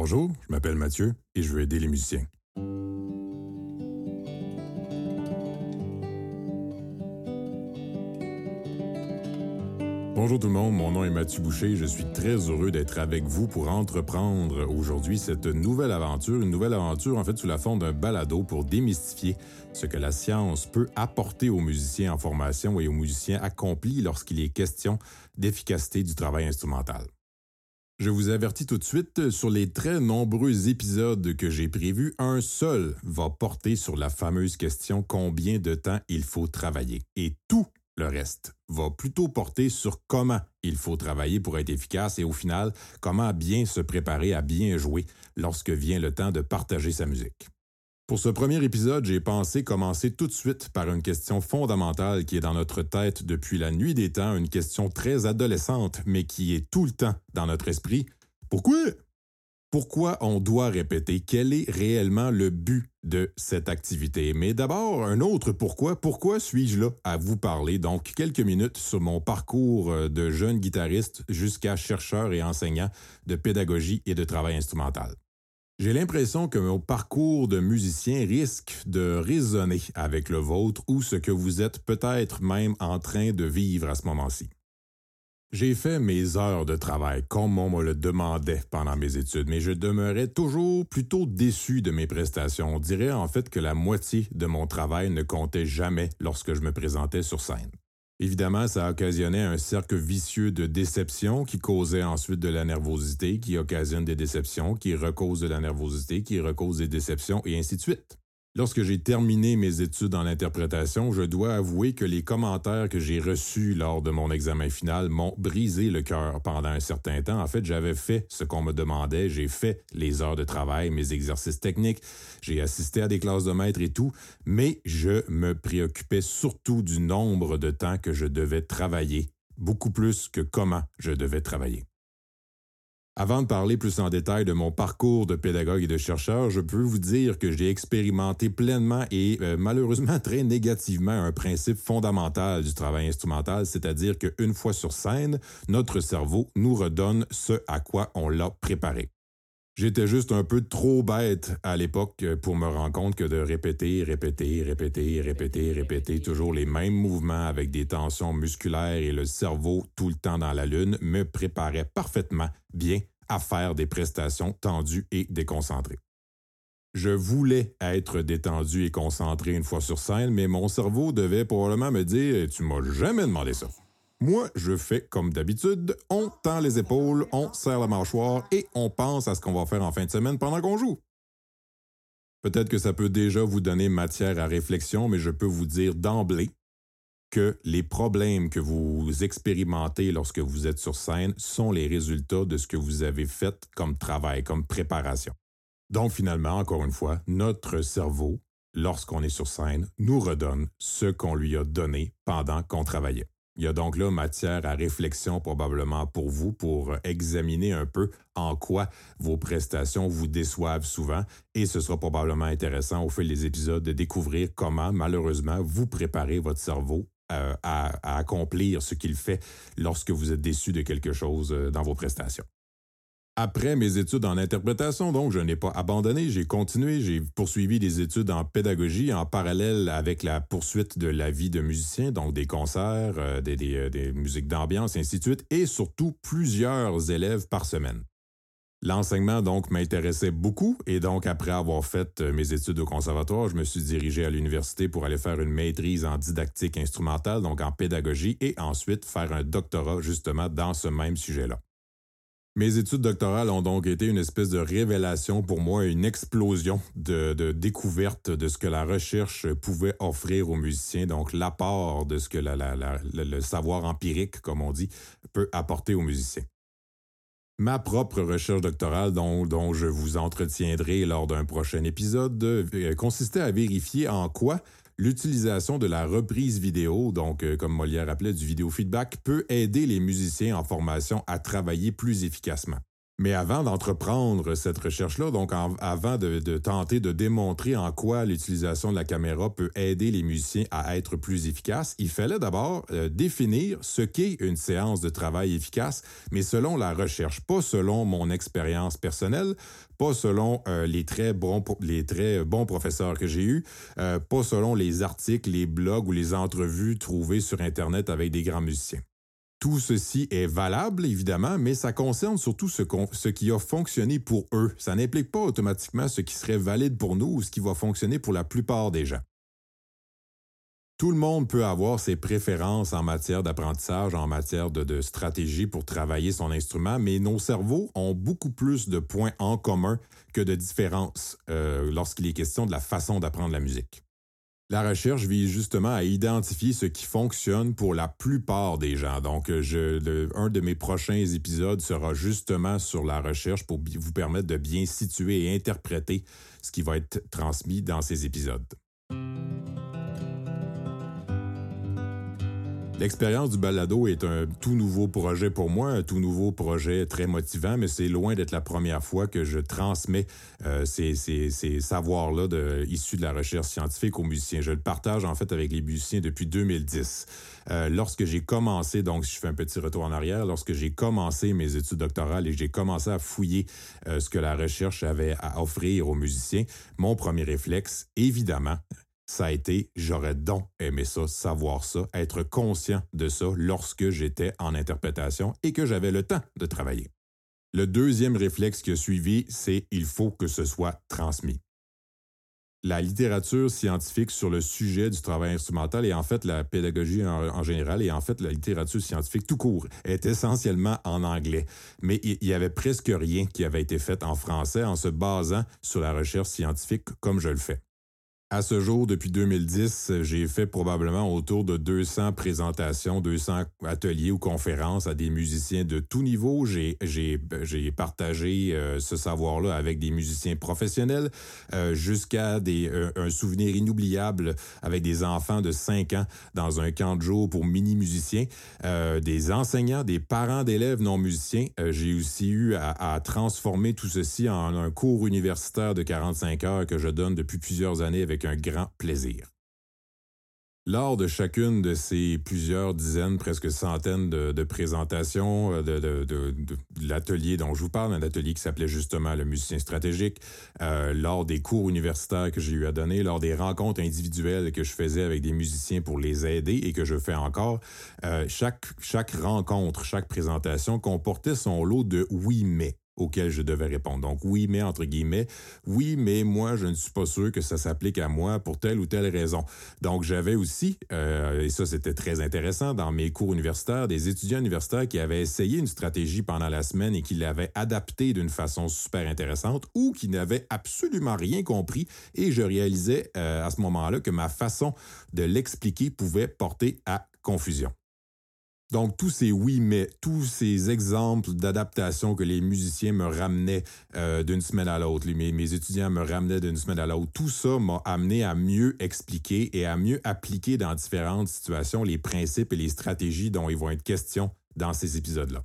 Bonjour, je m'appelle Mathieu et je veux aider les musiciens. Bonjour tout le monde, mon nom est Mathieu Boucher. Je suis très heureux d'être avec vous pour entreprendre aujourd'hui cette nouvelle aventure, une nouvelle aventure en fait sous la forme d'un balado pour démystifier ce que la science peut apporter aux musiciens en formation et aux musiciens accomplis lorsqu'il est question d'efficacité du travail instrumental. Je vous avertis tout de suite, sur les très nombreux épisodes que j'ai prévus, un seul va porter sur la fameuse question combien de temps il faut travailler. Et tout le reste va plutôt porter sur comment il faut travailler pour être efficace et au final, comment bien se préparer à bien jouer lorsque vient le temps de partager sa musique. Pour ce premier épisode, j'ai pensé commencer tout de suite par une question fondamentale qui est dans notre tête depuis la nuit des temps, une question très adolescente, mais qui est tout le temps dans notre esprit. Pourquoi? Pourquoi on doit répéter, quel est réellement le but de cette activité? Mais d'abord, un autre pourquoi. Pourquoi suis-je là à vous parler? Donc, quelques minutes sur mon parcours euh, de jeune guitariste jusqu'à chercheur et enseignant de pédagogie et de travail instrumental. J'ai l'impression que mon parcours de musicien risque de résonner avec le vôtre ou ce que vous êtes peut-être même en train de vivre à ce moment-ci. J'ai fait mes heures de travail comme on me le demandait pendant mes études, mais je demeurais toujours plutôt déçu de mes prestations. On dirait en fait que la moitié de mon travail ne comptait jamais lorsque je me présentais sur scène. Évidemment, ça occasionnait un cercle vicieux de déception qui causait ensuite de la nervosité, qui occasionne des déceptions, qui recause de la nervosité, qui recause des déceptions, et ainsi de suite. Lorsque j'ai terminé mes études en interprétation, je dois avouer que les commentaires que j'ai reçus lors de mon examen final m'ont brisé le cœur pendant un certain temps. En fait, j'avais fait ce qu'on me demandait, j'ai fait les heures de travail, mes exercices techniques, j'ai assisté à des classes de maître et tout, mais je me préoccupais surtout du nombre de temps que je devais travailler, beaucoup plus que comment je devais travailler. Avant de parler plus en détail de mon parcours de pédagogue et de chercheur, je peux vous dire que j'ai expérimenté pleinement et euh, malheureusement très négativement un principe fondamental du travail instrumental, c'est-à-dire qu'une fois sur scène, notre cerveau nous redonne ce à quoi on l'a préparé. J'étais juste un peu trop bête à l'époque pour me rendre compte que de répéter, répéter, répéter, répéter, répéter toujours les mêmes mouvements avec des tensions musculaires et le cerveau tout le temps dans la lune me préparait parfaitement bien à faire des prestations tendues et déconcentrées. Je voulais être détendu et concentré une fois sur scène, mais mon cerveau devait probablement me dire Tu m'as jamais demandé ça. Moi, je fais comme d'habitude, on tend les épaules, on serre la mâchoire et on pense à ce qu'on va faire en fin de semaine pendant qu'on joue. Peut-être que ça peut déjà vous donner matière à réflexion, mais je peux vous dire d'emblée que les problèmes que vous expérimentez lorsque vous êtes sur scène sont les résultats de ce que vous avez fait comme travail, comme préparation. Donc finalement, encore une fois, notre cerveau, lorsqu'on est sur scène, nous redonne ce qu'on lui a donné pendant qu'on travaillait. Il y a donc là matière à réflexion probablement pour vous pour examiner un peu en quoi vos prestations vous déçoivent souvent et ce sera probablement intéressant au fil des épisodes de découvrir comment malheureusement vous préparez votre cerveau euh, à, accomplir ce qu'il fait lorsque vous êtes déçu de quelque chose euh, dans vos prestations. Après mes études en interprétation, donc, je n'ai pas abandonné, j'ai continué, j'ai poursuivi des études en pédagogie en parallèle avec la poursuite de la vie de musicien, donc des concerts, euh, des, des, musiques d'ambiance, ainsi de suite, et surtout plusieurs élèves par semaine. L'enseignement, donc, m'intéressait beaucoup et donc, après avoir fait euh, mes études au conservatoire, je me suis dirigé à l'université pour aller faire une maîtrise en didactique instrumentale, donc en pédagogie, et ensuite faire un doctorat justement dans ce même sujet-là. Mes études doctorales ont donc été une espèce de révélation pour moi, une explosion de, découverte de ce que la recherche pouvait offrir aux musiciens, donc l'apport de ce que le savoir empirique, comme on dit, peut apporter aux musiciens. Ma propre recherche doctorale, dont, je vous entretiendrai lors d'un prochain épisode, euh, consistait à vérifier en quoi l'utilisation de la reprise vidéo, donc euh, comme Molière appelait du vidéo feedback, peut aider les musiciens en formation à travailler plus efficacement. Mais avant d'entreprendre cette recherche-là, donc avant de, tenter de démontrer en quoi l'utilisation de la caméra peut aider les musiciens à être plus efficaces, il fallait d'abord euh, définir ce qu'est une séance de travail efficace, mais selon la recherche, pas selon mon expérience personnelle, pas selon euh, les très bons les très bons professeurs que j'ai eus, euh, pas selon les articles, les blogs ou les entrevues trouvées sur Internet avec des grands musiciens. Tout ceci est valable, évidemment, mais ça concerne surtout ce, qui a fonctionné pour eux. Ça n'implique pas automatiquement ce qui serait valide pour nous ou ce qui va fonctionner pour la plupart des gens. Tout le monde peut avoir ses préférences en matière d'apprentissage, en matière de, stratégie pour travailler son instrument, mais nos cerveaux ont beaucoup plus de points en commun que de différences euh, lorsqu'il est question de la façon d'apprendre la musique. La recherche vise justement à identifier ce qui fonctionne pour la plupart des gens. Donc, euh, un de mes prochains épisodes sera justement sur la recherche pour vous permettre de bien situer et interpréter ce qui va être transmis dans ces épisodes. L'expérience du balado est un tout nouveau projet pour moi, un tout nouveau projet très motivant, mais c'est loin d'être la première fois que je transmets euh, ces, savoirs-là issus de la recherche scientifique aux musiciens. Je le partage en fait avec les musiciens depuis 2010. Euh, lorsque j'ai commencé, donc je fais un petit retour en arrière, lorsque j'ai commencé mes études doctorales et j'ai commencé à fouiller euh, ce que la recherche avait à offrir aux musiciens, mon premier réflexe, évidemment, ça a été j'aurais donc aimé ça, savoir ça, être conscient de ça lorsque j'étais en interprétation et que j'avais le temps de travailler. Le deuxième réflexe qui a suivi, c'est il faut que ce soit transmis. La littérature scientifique sur le sujet du travail instrumental et en fait la pédagogie en, général et en fait la littérature scientifique tout court est essentiellement en anglais. Mais il y avait presque rien qui avait été fait en français en se basant sur la recherche scientifique comme je le fais. À ce jour, depuis 2010, j'ai fait probablement autour de 200 présentations, 200 ateliers ou conférences à des musiciens de tout niveau. J'ai, partagé euh, ce savoir-là avec des musiciens professionnels euh, jusqu'à des, euh, un souvenir inoubliable avec des enfants de 5 ans dans un camp de jour pour mini-musiciens, des enseignants, des parents d'élèves non musiciens. j'ai aussi eu à transformer tout ceci en un cours universitaire de 45 heures que je donne depuis plusieurs années avec un grand plaisir. Lors de chacune de ces plusieurs dizaines, presque centaines de, présentations euh, de, l'atelier dont je vous parle, un atelier qui s'appelait justement le musicien stratégique, euh, lors des cours universitaires que j'ai eu à donner, lors des rencontres individuelles que je faisais avec des musiciens pour les aider et que je fais encore, euh, chaque, chaque rencontre, chaque présentation comportait son lot de oui mais auquel je devais répondre. Donc oui, mais entre guillemets, oui, mais moi, je ne suis pas sûr que ça s'applique à moi pour telle ou telle raison. Donc j'avais aussi, euh, et ça c'était très intéressant, dans mes cours universitaires, des étudiants universitaires qui avaient essayé une stratégie pendant la semaine et qui l'avaient adaptée d'une façon super intéressante ou qui n'avaient absolument rien compris et je réalisais euh, à ce moment-là que ma façon de l'expliquer pouvait porter à confusion. Donc, tous ces oui, mais tous ces exemples d'adaptation que les musiciens me ramenaient euh, d'une semaine à l'autre, mes, mes étudiants me ramenaient d'une semaine à l'autre, tout ça m'a amené à mieux expliquer et à mieux appliquer dans différentes situations les principes et les stratégies dont ils vont être question dans ces épisodes-là.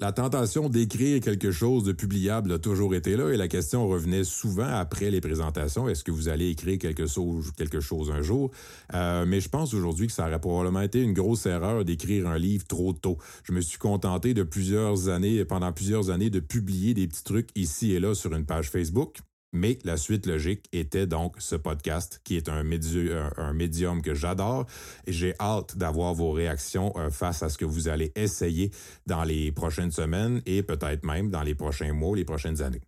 La tentation d'écrire quelque chose de publiable a toujours été là et la question revenait souvent après les présentations. Est-ce que vous allez écrire quelque chose, un jour? Euh, mais je pense aujourd'hui que ça aurait probablement été une grosse erreur d'écrire un livre trop tôt. Je me suis contenté de plusieurs années, pendant plusieurs années, de publier des petits trucs ici et là sur une page Facebook. Mais la suite logique était donc ce podcast qui est un, médium que j'adore et j'ai hâte d'avoir vos réactions euh, face à ce que vous allez essayer dans les prochaines semaines et peut-être même dans les prochains mois, les prochaines années.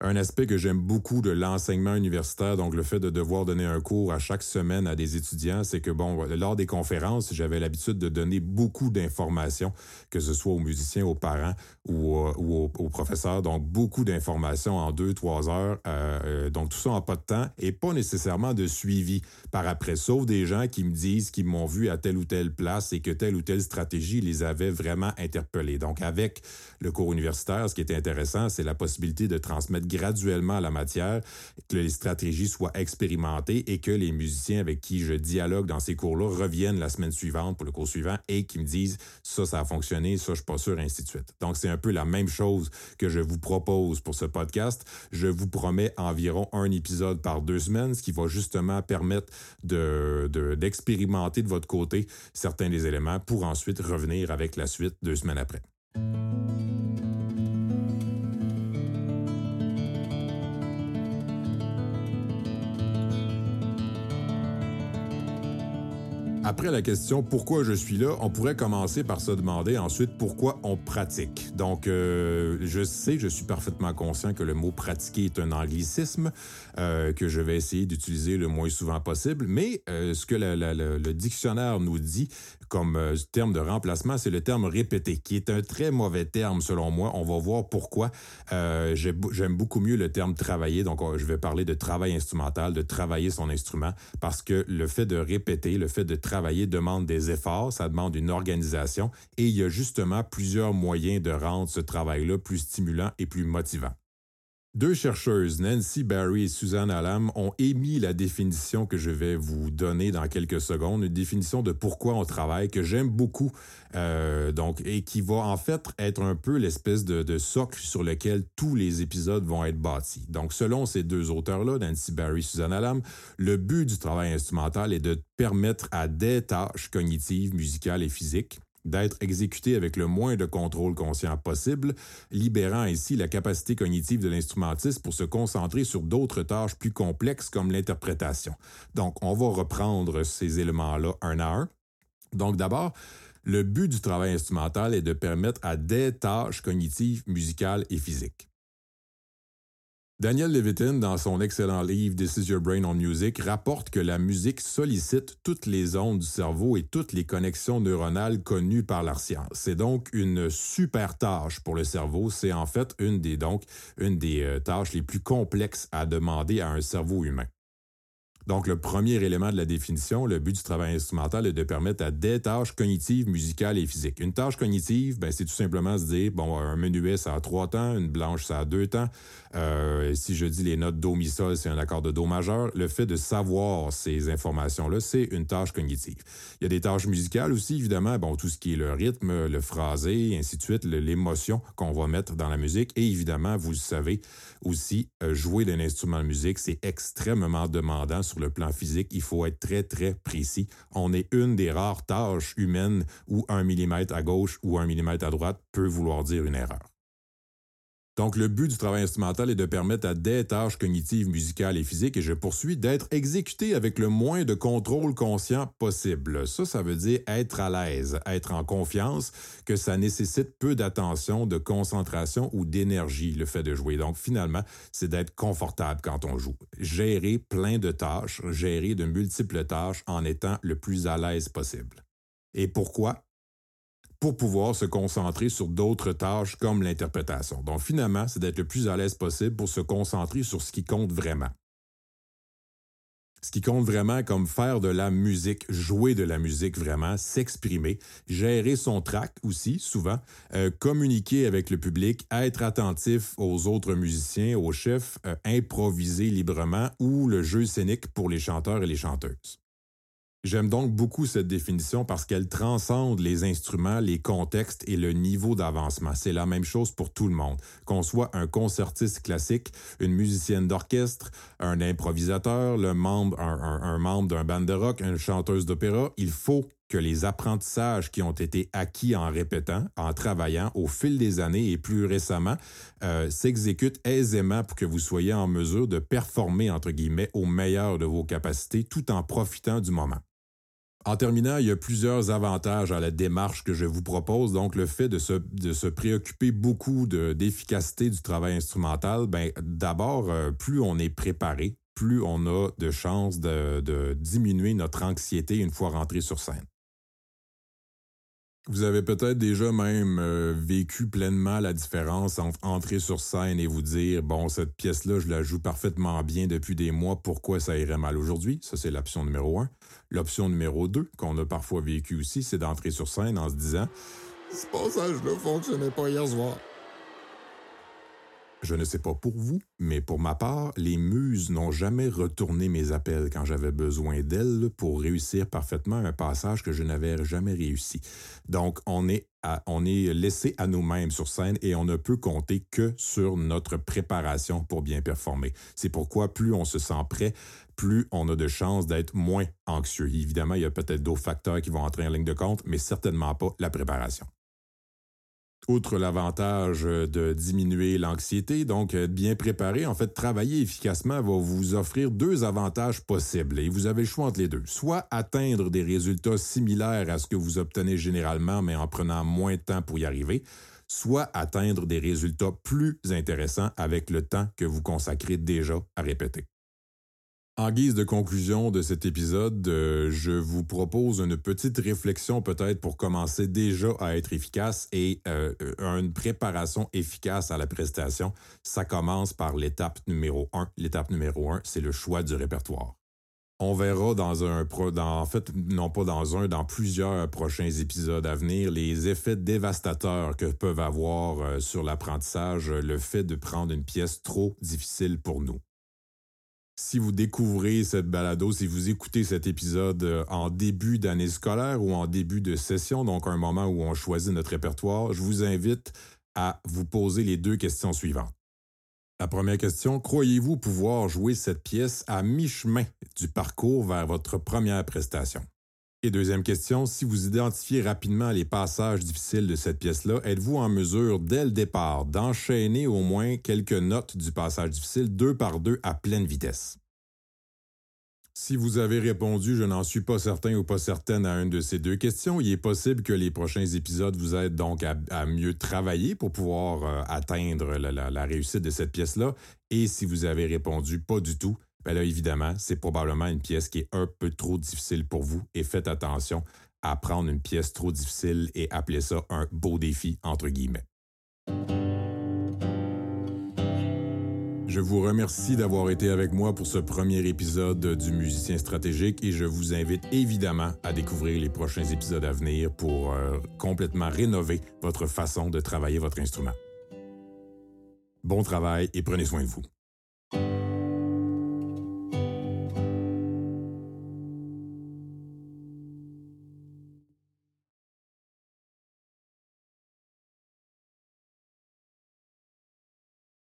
Un aspect que j'aime beaucoup de l'enseignement universitaire, donc le fait de devoir donner un cours à chaque semaine à des étudiants, c'est que bon, lors des conférences, j'avais l'habitude de donner beaucoup d'informations, que ce soit aux musiciens, aux parents ou, euh, aux, professeurs, donc beaucoup d'informations en deux, trois heures, euh, euh, donc tout ça en pas de temps et pas nécessairement de suivi par après, sauf des gens qui me disent qu'ils m'ont vu à telle ou telle place et que telle ou telle stratégie les avait vraiment interpellés. Donc avec le cours universitaire, ce qui était intéressant, c'est la possibilité de transmettre graduellement à la matière, que les stratégies soient expérimentées et que les musiciens avec qui je dialogue dans ces cours-là reviennent la semaine suivante pour le cours suivant et qui me disent ça, ça a fonctionné, ça, je suis pas sûr, ainsi de suite. Donc, c'est un peu la même chose que je vous propose pour ce podcast. Je vous promets environ un épisode par deux semaines, ce qui va justement permettre de, d'expérimenter de, votre côté certains des éléments pour ensuite revenir avec la suite deux semaines après. Après la question pourquoi je suis là, on pourrait commencer par se demander ensuite pourquoi on pratique. Donc, euh, je sais, je suis parfaitement conscient que le mot pratiquer est un anglicisme euh, que je vais essayer d'utiliser le moins souvent possible, mais euh, ce que le dictionnaire nous dit comme euh, terme de remplacement, c'est le terme répété, qui est un très mauvais terme selon moi. On va voir pourquoi. Euh, J'aime beaucoup mieux le terme travailler. Donc, je vais parler de travail instrumental, de travailler son instrument, parce que le fait de répéter, le fait de travailler demande des efforts, ça demande une organisation, et il y a justement plusieurs moyens de rendre ce travail-là plus stimulant et plus motivant. Deux chercheuses, Nancy Barry et Suzanne Alam, ont émis la définition que je vais vous donner dans quelques secondes, une définition de pourquoi on travaille que j'aime beaucoup, euh, donc et qui va en fait être un peu l'espèce de, socle sur lequel tous les épisodes vont être bâtis. Donc, selon ces deux auteurs-là, Nancy Barry et Suzanne Alam, le but du travail instrumental est de permettre à des tâches cognitives, musicales et physiques d'être exécuté avec le moins de contrôle conscient possible, libérant ainsi la capacité cognitive de l'instrumentiste pour se concentrer sur d'autres tâches plus complexes comme l'interprétation. Donc, on va reprendre ces éléments-là un à un. Donc, d'abord, le but du travail instrumental est de permettre à des tâches cognitives, musicales et physiques. Daniel Levitin, dans son excellent livre This is Your Brain on Music, rapporte que la musique sollicite toutes les ondes du cerveau et toutes les connexions neuronales connues par la science. C'est donc une super tâche pour le cerveau. C'est en fait une des, donc, une des euh, tâches les plus complexes à demander à un cerveau humain. Donc, le premier élément de la définition, le but du travail instrumental est de permettre à des tâches cognitives, musicales et physiques. Une tâche cognitive, ben, c'est tout simplement se dire, bon, un menuet, ça a trois temps, une blanche, ça a deux temps. Euh, si je dis les notes do, mi, sol, c'est un accord de do majeur. Le fait de savoir ces informations-là, c'est une tâche cognitive. Il y a des tâches musicales aussi, évidemment, bon, tout ce qui est le rythme, le phrasé, ainsi de suite, l'émotion qu'on va mettre dans la musique. Et évidemment, vous le savez aussi, euh, jouer d'un instrument de musique, c'est extrêmement demandant sur le plan physique, il faut être très, très précis. On est une des rares tâches humaines où un millimètre à gauche ou un millimètre à droite peut vouloir dire une erreur. Donc, le but du travail instrumental est de permettre à des tâches cognitives, musicales et physiques, et je poursuis, d'être exécutées avec le moins de contrôle conscient possible. Ça, ça veut dire être à l'aise, être en confiance, que ça nécessite peu d'attention, de concentration ou d'énergie, le fait de jouer. Donc, finalement, c'est d'être confortable quand on joue. Gérer plein de tâches, gérer de multiples tâches en étant le plus à l'aise possible. Et pourquoi? Pour pouvoir se concentrer sur d'autres tâches comme l'interprétation. Donc finalement, c'est d'être le plus à l'aise possible pour se concentrer sur ce qui compte vraiment. Ce qui compte vraiment comme faire de la musique, jouer de la musique vraiment, s'exprimer, gérer son track aussi souvent, euh, communiquer avec le public, être attentif aux autres musiciens, aux chefs, euh, improviser librement ou le jeu scénique pour les chanteurs et les chanteuses. J'aime donc beaucoup cette définition parce qu'elle transcende les instruments, les contextes et le niveau d'avancement. C'est la même chose pour tout le monde. Qu'on soit un concertiste classique, une musicienne d'orchestre, un improvisateur, le membre, un, membre d'un band de rock, une chanteuse d'opéra, il faut que les apprentissages qui ont été acquis en répétant, en travaillant au fil des années et plus récemment, euh, s'exécutent aisément pour que vous soyez en mesure de performer, entre guillemets, au meilleur de vos capacités tout en profitant du moment. En terminant, il y a plusieurs avantages à la démarche que je vous propose. Donc, le fait de se, préoccuper beaucoup d'efficacité du travail instrumental, ben, d'abord, euh, plus on est préparé, plus on a de chances de diminuer notre anxiété une fois rentré sur scène. Vous avez peut-être déjà même euh, vécu pleinement la différence entre entrer sur scène et vous dire bon cette pièce-là je la joue parfaitement bien depuis des mois, pourquoi ça irait mal aujourd'hui? Ça c'est l'option numéro un. L'option numéro deux qu'on a parfois vécu aussi, c'est d'entrer sur scène en se disant ce passage-là fonctionnait pas hier soir. Je ne sais pas pour vous, mais pour ma part, les muses n'ont jamais retourné mes appels quand j'avais besoin d'elles pour réussir parfaitement un passage que je n'avais jamais réussi. Donc, on est, on est laissé à nous-mêmes sur scène et on ne peut compter que sur notre préparation pour bien performer. C'est pourquoi plus on se sent prêt, plus on a de chances d'être moins anxieux. Évidemment, il y a peut-être d'autres facteurs qui vont entrer en ligne de compte, mais certainement pas la préparation. Outre l'avantage de diminuer l'anxiété, donc être bien préparé, en fait, travailler efficacement va vous offrir deux avantages possibles et vous avez le choix entre les deux. Soit atteindre des résultats similaires à ce que vous obtenez généralement, mais en prenant moins de temps pour y arriver, soit atteindre des résultats plus intéressants avec le temps que vous consacrez déjà à répéter. En guise de conclusion de cet épisode, euh, je vous propose une petite réflexion peut-être pour commencer déjà à être efficace et euh, une préparation efficace à la prestation. Ça commence par l'étape numéro un. L'étape numéro un, c'est le choix du répertoire. On verra dans un dans, en fait non pas dans un dans plusieurs prochains épisodes à venir les effets dévastateurs que peuvent avoir euh, sur l'apprentissage le fait de prendre une pièce trop difficile pour nous si vous découvrez cette balado, si vous écoutez cet épisode euh, en début d'année scolaire ou en début de session, donc un moment où on choisit notre répertoire, je vous invite à vous poser les deux questions suivantes. La première question, croyez-vous pouvoir jouer cette pièce à mi-chemin du parcours vers votre première prestation? Et deuxième question, si vous identifiez rapidement les passages difficiles de cette pièce-là, êtes-vous en mesure, dès le départ, d'enchaîner au moins quelques notes du passage difficile deux par deux à pleine vitesse? Si vous avez répondu je n'en suis pas certain ou pas certaine à une de ces deux questions, il est possible que les prochains épisodes vous aident donc à, mieux travailler pour pouvoir euh, atteindre la réussite de cette pièce-là. Et si vous avez répondu pas du tout, ben là, évidemment, c'est probablement une pièce qui est un peu trop difficile pour vous et faites attention à prendre une pièce trop difficile et appeler ça un beau défi, entre guillemets. Je vous remercie d'avoir été avec moi pour ce premier épisode du Musicien stratégique et je vous invite évidemment à découvrir les prochains épisodes à venir pour euh, complètement rénover votre façon de travailler votre instrument. Bon travail et prenez soin de vous.